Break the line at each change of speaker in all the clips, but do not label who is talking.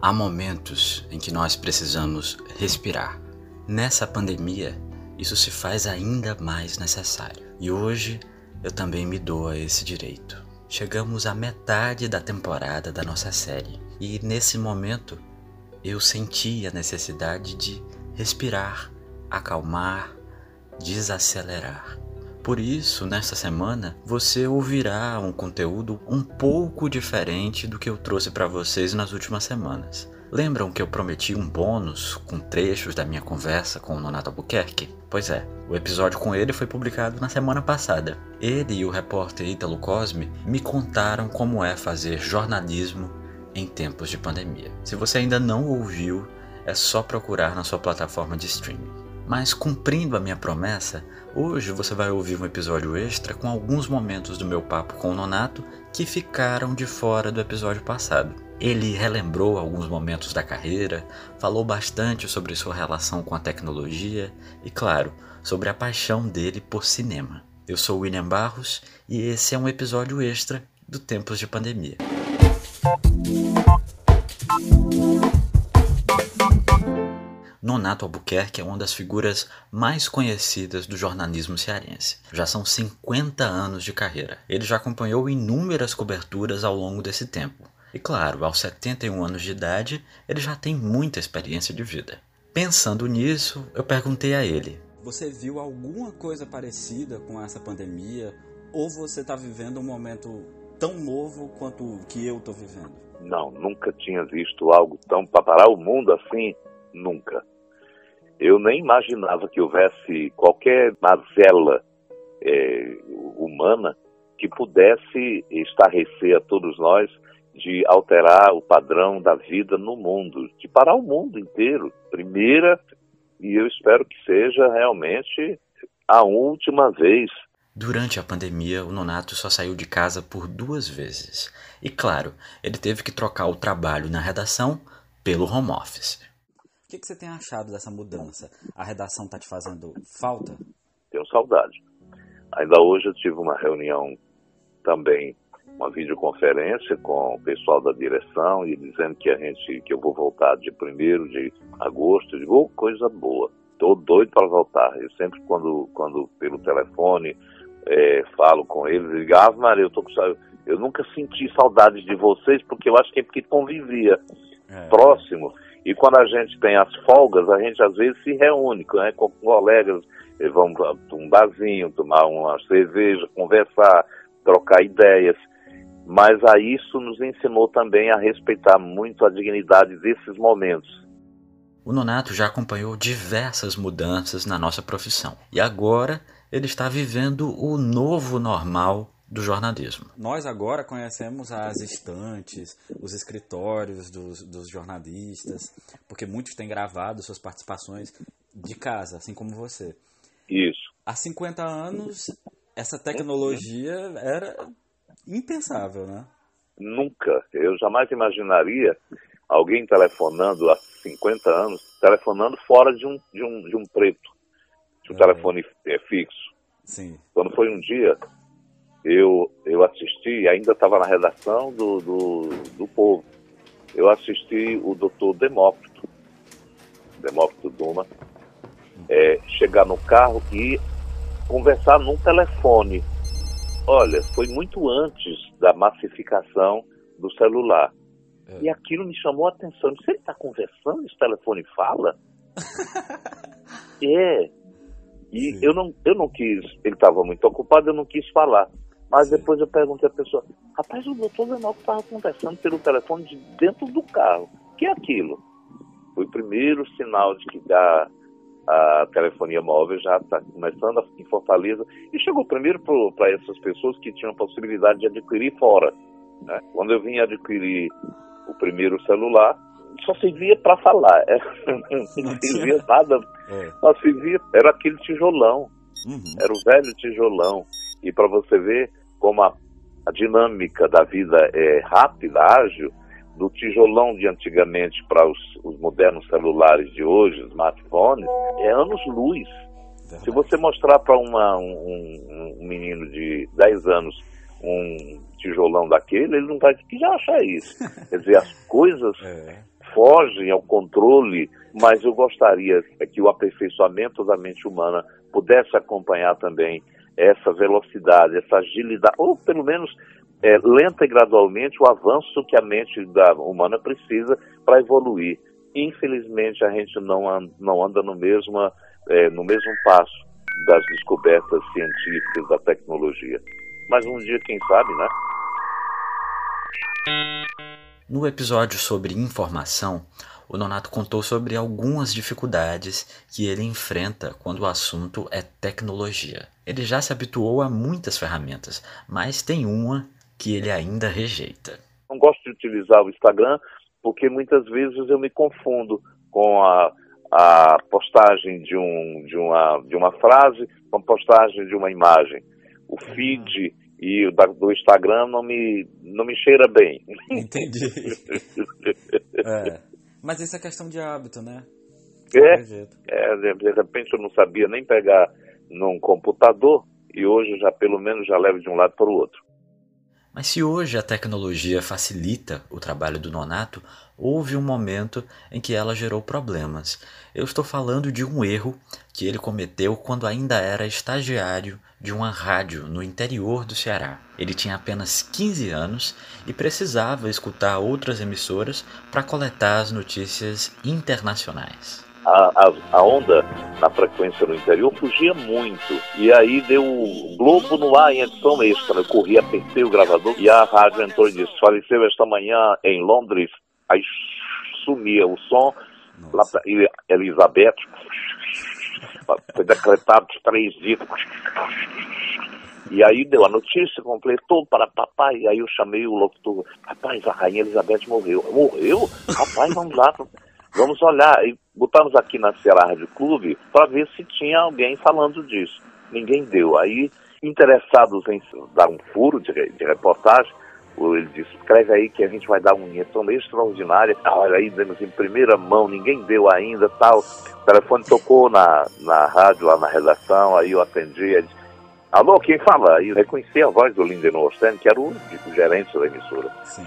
Há momentos em que nós precisamos respirar. Nessa pandemia, isso se faz ainda mais necessário. E hoje eu também me dou a esse direito. Chegamos à metade da temporada da nossa série e nesse momento eu senti a necessidade de respirar, acalmar, desacelerar. Por isso, nesta semana, você ouvirá um conteúdo um pouco diferente do que eu trouxe para vocês nas últimas semanas. Lembram que eu prometi um bônus com trechos da minha conversa com o Nonato Albuquerque? Pois é, o episódio com ele foi publicado na semana passada. Ele e o repórter Ítalo Cosme me contaram como é fazer jornalismo em tempos de pandemia. Se você ainda não ouviu, é só procurar na sua plataforma de streaming. Mas cumprindo a minha promessa, hoje você vai ouvir um episódio extra com alguns momentos do meu papo com o Nonato que ficaram de fora do episódio passado. Ele relembrou alguns momentos da carreira, falou bastante sobre sua relação com a tecnologia e, claro, sobre a paixão dele por cinema. Eu sou William Barros e esse é um episódio extra do Tempos de Pandemia. Nonato Albuquerque é uma das figuras mais conhecidas do jornalismo cearense. Já são 50 anos de carreira. Ele já acompanhou inúmeras coberturas ao longo desse tempo. E claro, aos 71 anos de idade, ele já tem muita experiência de vida. Pensando nisso, eu perguntei a ele: Você viu alguma coisa parecida com essa pandemia? Ou você está vivendo um momento tão novo quanto o que eu estou vivendo?
Não, nunca tinha visto algo tão para parar o mundo assim, nunca. Eu nem imaginava que houvesse qualquer mazela é, humana que pudesse estarrecer a todos nós de alterar o padrão da vida no mundo, de parar o mundo inteiro. Primeira, e eu espero que seja realmente a última vez.
Durante a pandemia, o Nonato só saiu de casa por duas vezes. E claro, ele teve que trocar o trabalho na redação pelo home office. O que, que, você tem achado dessa mudança? A redação está te fazendo falta?
Tenho saudade. Ainda hoje eu tive uma reunião também, uma videoconferência com o pessoal da direção e dizendo que a gente, que eu vou voltar de 1 de agosto. Eu digo, oh, coisa boa. Estou doido para voltar. Eu sempre quando, quando pelo telefone é, falo com eles, eu digo, ah, Maria, eu tô com eu nunca senti saudades de vocês porque eu acho que é porque convivia é. próximo e quando a gente tem as folgas, a gente às vezes se reúne né, com colegas, vamos para um barzinho, tomar uma cerveja, conversar, trocar ideias. Mas a isso nos ensinou também a respeitar muito a dignidade desses momentos.
O Nonato já acompanhou diversas mudanças na nossa profissão e agora ele está vivendo o novo normal do jornalismo. Nós agora conhecemos as estantes, os escritórios dos, dos jornalistas, porque muitos têm gravado suas participações de casa, assim como você.
Isso.
Há 50 anos, essa tecnologia era impensável, né?
Nunca. Eu jamais imaginaria alguém telefonando há 50 anos, telefonando fora de um, de um, de um preto, de um é. telefone é, fixo.
Sim.
Quando foi um dia, eu, eu assisti, ainda estava na redação do, do, do Povo, eu assisti o doutor Demócrito, Demócrito Duma, é, chegar no carro e conversar num telefone. Olha, foi muito antes da massificação do celular. É. E aquilo me chamou a atenção. Se ele está conversando, esse telefone fala? é. E eu não, eu não quis, ele estava muito ocupado, eu não quis falar. Mas depois eu perguntei à pessoa, rapaz, o doutor Lenalco estava conversando pelo telefone de dentro do carro. O que é aquilo? Foi o primeiro sinal de que a, a telefonia móvel já está começando em Fortaleza. E chegou primeiro para essas pessoas que tinham a possibilidade de adquirir fora. Né? Quando eu vim adquirir o primeiro celular, só servia para falar. não servia nada. É. Só servia, era aquele tijolão. Uhum. Era o velho tijolão. E para você ver como a, a, dinâmica da vida é rápida, ágil, do tijolão de antigamente para os, os modernos celulares de hoje, smartphones, é anos-luz. Se você mostrar para um, um, um, menino de 10 anos um tijolão daquele, ele não vai que já achar isso. Quer dizer, as coisas é. fogem ao controle, mas eu gostaria que o aperfeiçoamento da mente humana pudesse acompanhar também essa velocidade, essa agilidade, ou pelo menos é, lenta e gradualmente o avanço que a mente da humana precisa para evoluir. Infelizmente, a gente não anda, não anda no, é, no mesmo passo das descobertas científicas da tecnologia. Mas um dia, quem sabe, né?
No episódio sobre informação, o Nonato contou sobre algumas dificuldades que ele enfrenta quando o assunto é tecnologia. Ele já se habituou a muitas ferramentas, mas tem uma que ele ainda rejeita.
Não gosto de utilizar o Instagram porque muitas vezes eu me confundo com a, a postagem de, um, de, uma, de uma frase com a postagem de uma imagem. O feed e o da, do Instagram não me, não me cheira bem.
Entendi. é. Mas isso é questão de hábito, né?
É, é de, de repente eu não sabia nem pegar num computador e hoje já pelo menos já levo de um lado para o outro.
Mas se hoje a tecnologia facilita o trabalho do Nonato, houve um momento em que ela gerou problemas. Eu estou falando de um erro que ele cometeu quando ainda era estagiário de uma rádio no interior do Ceará. Ele tinha apenas 15 anos e precisava escutar outras emissoras para coletar as notícias internacionais
a, a, a, onda na frequência no interior fugia muito. E aí deu o Globo no ar em edição extra. Eu corri, apertei o gravador e a rádio entrou e disse: faleceu esta manhã em Londres. Aí sumia o som. Lá pra Elizabeth foi decretado de três dias. E aí deu a notícia, completou para papai. E aí eu chamei o locutor: Rapaz, a rainha Elizabeth morreu. Morreu? Rapaz, vamos lá. Vamos olhar. E botamos aqui na Ceará Rádio Clube para ver se tinha alguém falando disso. Ninguém deu. Aí, interessados em dar um furo de, de reportagem, ele disse, escreve aí que a gente vai dar uma injeção extraordinária. Ah, olha aí, demos em primeira mão, ninguém deu ainda, tal. O telefone tocou na, na rádio, lá na redação, aí eu atendi, ele disse, alô, quem fala? Aí eu reconheci a voz do Linden Osten, que era o, o gerente da emissora. Sim.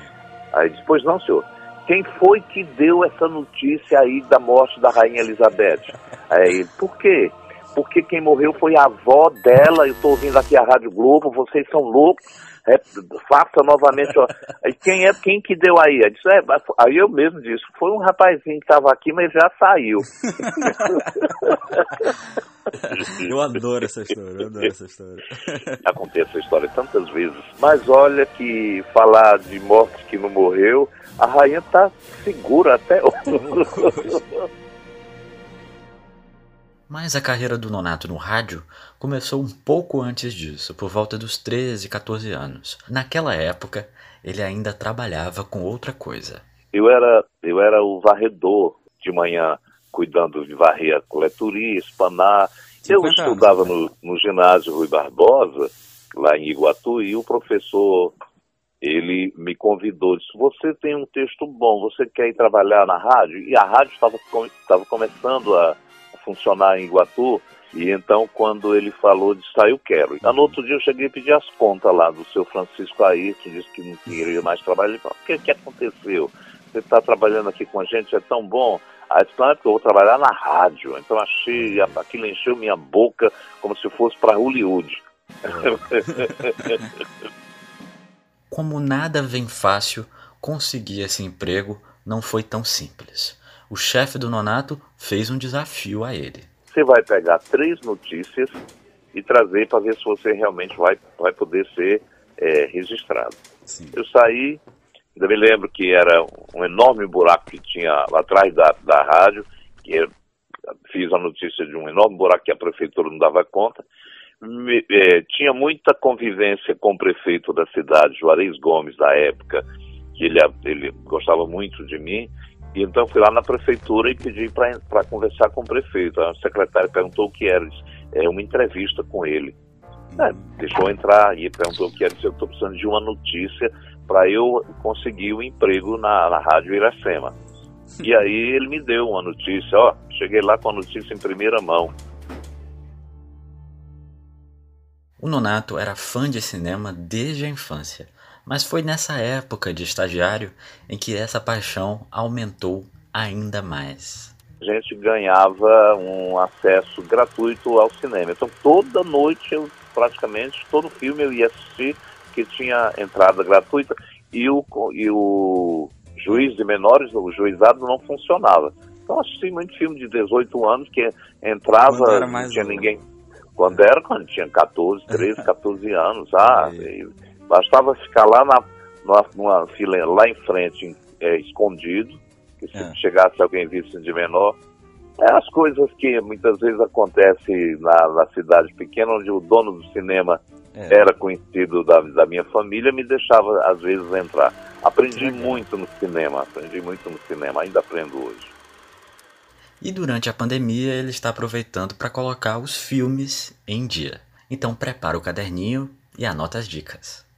Aí disse, pois não, senhor. Quem foi que deu essa notícia aí da morte da Rainha Elizabeth? Aí, por quê? Porque quem morreu foi a avó dela, eu estou ouvindo aqui a Rádio Globo, vocês são loucos, é, faça novamente. Ó. Quem é quem que deu aí? Eu disse, é, aí eu mesmo disse, foi um rapazinho que estava aqui, mas já saiu.
Eu adoro essa história, eu adoro essa história.
Acontece essa história tantas vezes. Mas olha que falar de morte que não morreu a rainha tá segura até hoje.
Mas a carreira do Nonato no rádio começou um pouco antes disso, por volta dos 13, 14 anos. Naquela época, ele ainda trabalhava com outra coisa.
Eu era, eu era o varredor de manhã, cuidando de varrer a coletoria, espanar. Eu estudava né? no, no ginásio Rui Barbosa, lá em Iguatu, e o professor ele me convidou, disse, você tem um texto bom, você quer ir trabalhar na rádio? E a rádio estava começando a, funcionar em Iguatu, e então quando ele falou, disse, ah, eu quero. E no outro dia eu cheguei a pedir as contas lá do seu Francisco Ayrton, disse que não queria mais trabalhar. Ele falou, o que, que aconteceu? Você está trabalhando aqui com a gente, é tão bom. Aí disse, não, é porque eu vou trabalhar na rádio. Então achei, aquilo encheu minha boca como se fosse para Hollywood.
Como nada vem fácil, conseguir esse emprego não foi tão simples. O chefe do Nonato fez um desafio a ele.
Você vai pegar três notícias e trazer para ver se você realmente vai, vai poder ser é, registrado. Sim. Eu saí, ainda me lembro que era um enorme buraco que tinha lá atrás da, da rádio, que eu fiz a notícia de um enorme buraco que a prefeitura não dava conta, me, é, tinha muita convivência com o prefeito da cidade, Juarez Gomes, da época, que ele, ele gostava muito de mim, e então fui lá na prefeitura e pedi para conversar com o prefeito. A secretária perguntou o que era, disse, é uma entrevista com ele. É, deixou entrar e perguntou o que era, disse, eu estou precisando de uma notícia para eu conseguir o um emprego na, na Rádio Iracema. E aí ele me deu uma notícia, ó, cheguei lá com a notícia em primeira mão.
O Nonato era fã de cinema desde a infância, mas foi nessa época de estagiário em que essa paixão aumentou ainda mais.
A gente ganhava um acesso gratuito ao cinema. Então toda noite eu praticamente todo filme eu ia assistir que tinha entrada gratuita e o, e o juiz de menores, o juizado não funcionava. Então assisti muito filme de 18 anos que entrava, não tinha ninguém. Quando era, quando tinha 14, 13, 14 anos. Ah, bastava ficar lá na, numa, numa fila lá em frente, é, escondido, que se é. chegasse alguém visto de menor. É as coisas que muitas vezes acontecem na, na cidade pequena, onde o dono do cinema é. era conhecido da, da minha família, me deixava às vezes entrar. Aprendi muito no cinema, aprendi muito no cinema, ainda aprendo hoje.
E durante a pandemia ele está aproveitando para colocar os filmes em dia. Então prepara o caderninho e anota as dicas.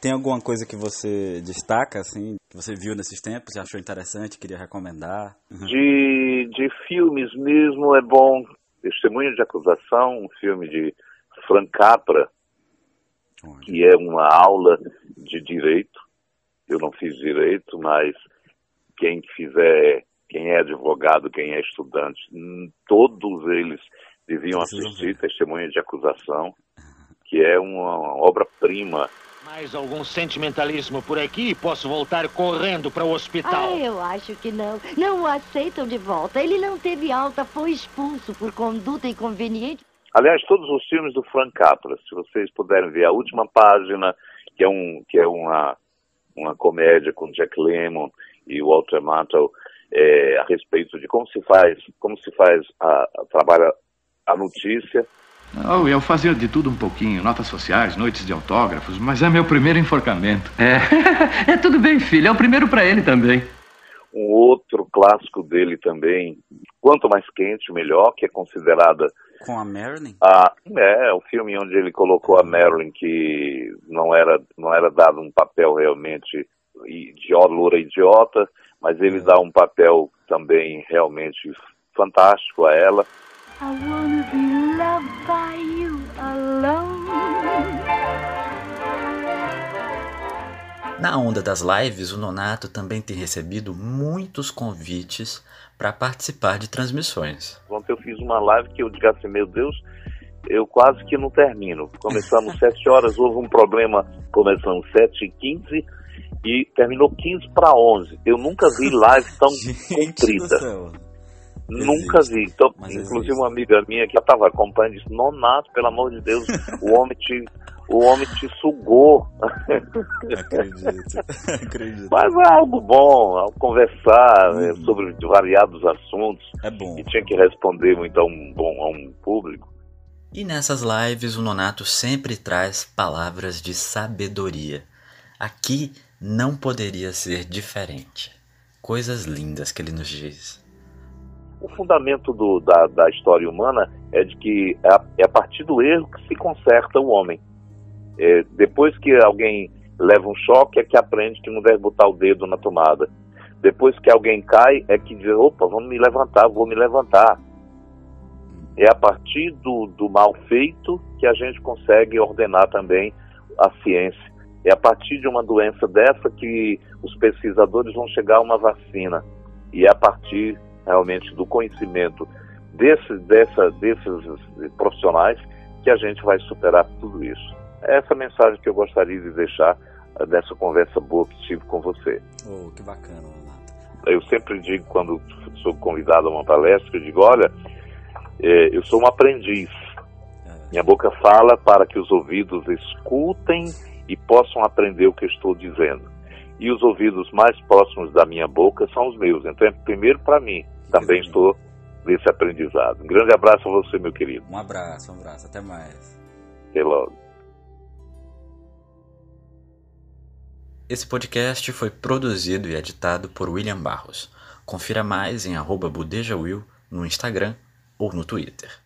Tem alguma coisa que você destaca, assim, que você viu nesses tempos e achou interessante, queria recomendar?
Uhum. De, de filmes mesmo é bom. Testemunho de Acusação, um filme de Frank Capra, que é uma aula de direito. Eu não fiz direito, mas quem fizer, quem é advogado, quem é estudante, hum, todos eles deviam assistir Testemunha de Acusação, que é uma obra-prima.
Mais algum sentimentalismo por aqui e posso voltar correndo para o hospital?
Ah, eu acho que não. Não o aceitam de volta. Ele não teve alta, foi expulso por conduta inconveniente.
Aliás, todos os filmes do Frank Capra, se vocês puderem ver a última página, que é, um, que é uma, uma comédia com Jack Lemmon e Walter Matthau, é, a respeito de como se faz, como se faz a, a trabalha a notícia.
Oh, eu fazia de tudo um pouquinho, notas sociais, noites de autógrafos, mas é meu primeiro enforcamento.
É, é tudo bem, filho, é o primeiro para ele também.
Um outro clássico dele também, Quanto Mais Quente, Melhor, que é considerada
com a Marilyn?
Ah, é, o filme onde ele colocou a Marilyn, que não era, não era dado um papel realmente idiota, loura idiota, mas ele dá um papel também realmente fantástico a ela. I wanna be loved by you alone.
Na onda das lives, o Nonato também tem recebido muitos convites para participar de transmissões.
Ontem eu fiz uma live que eu disse assim, meu Deus, eu quase que não termino. Começamos 7 horas, houve um problema, começamos 7 e 15 e terminou 15 para 11. Eu nunca vi live tão comprida. Nunca vi. Então, inclusive uma amiga minha que estava acompanhando disse, Nonato, pelo amor de Deus, o homem te o homem te sugou.
Acredito, acredito.
Mas é algo bom, ao conversar né, uhum. sobre variados assuntos.
É bom.
E tinha que responder muito a um, bom, a um público.
E nessas lives o Nonato sempre traz palavras de sabedoria. Aqui não poderia ser diferente. Coisas lindas que ele nos diz.
O fundamento do, da, da história humana é de que é a, é a partir do erro que se conserta o homem. É, depois que alguém leva um choque, é que aprende que não deve botar o dedo na tomada. Depois que alguém cai, é que diz: opa, vamos me levantar, vou me levantar. É a partir do, do mal feito que a gente consegue ordenar também a ciência. É a partir de uma doença dessa que os pesquisadores vão chegar a uma vacina. E é a partir realmente do conhecimento desse, dessa, desses profissionais que a gente vai superar tudo isso. É essa mensagem que eu gostaria de deixar eh, dessa conversa boa que tive com você.
Oh, que bacana, Renato.
Eu sempre digo, quando sou convidado a uma palestra, eu digo, olha, é, eu sou um aprendiz. É. Minha boca fala para que os ouvidos escutem e possam aprender o que eu estou dizendo. E os ouvidos mais próximos da minha boca são os meus. Então, é primeiro para mim. Também estou nesse aprendizado. Um grande abraço a você, meu querido.
Um abraço, um abraço. Até mais.
Até logo.
Esse podcast foi produzido e editado por William Barros. Confira mais em @budejawill no Instagram ou no Twitter.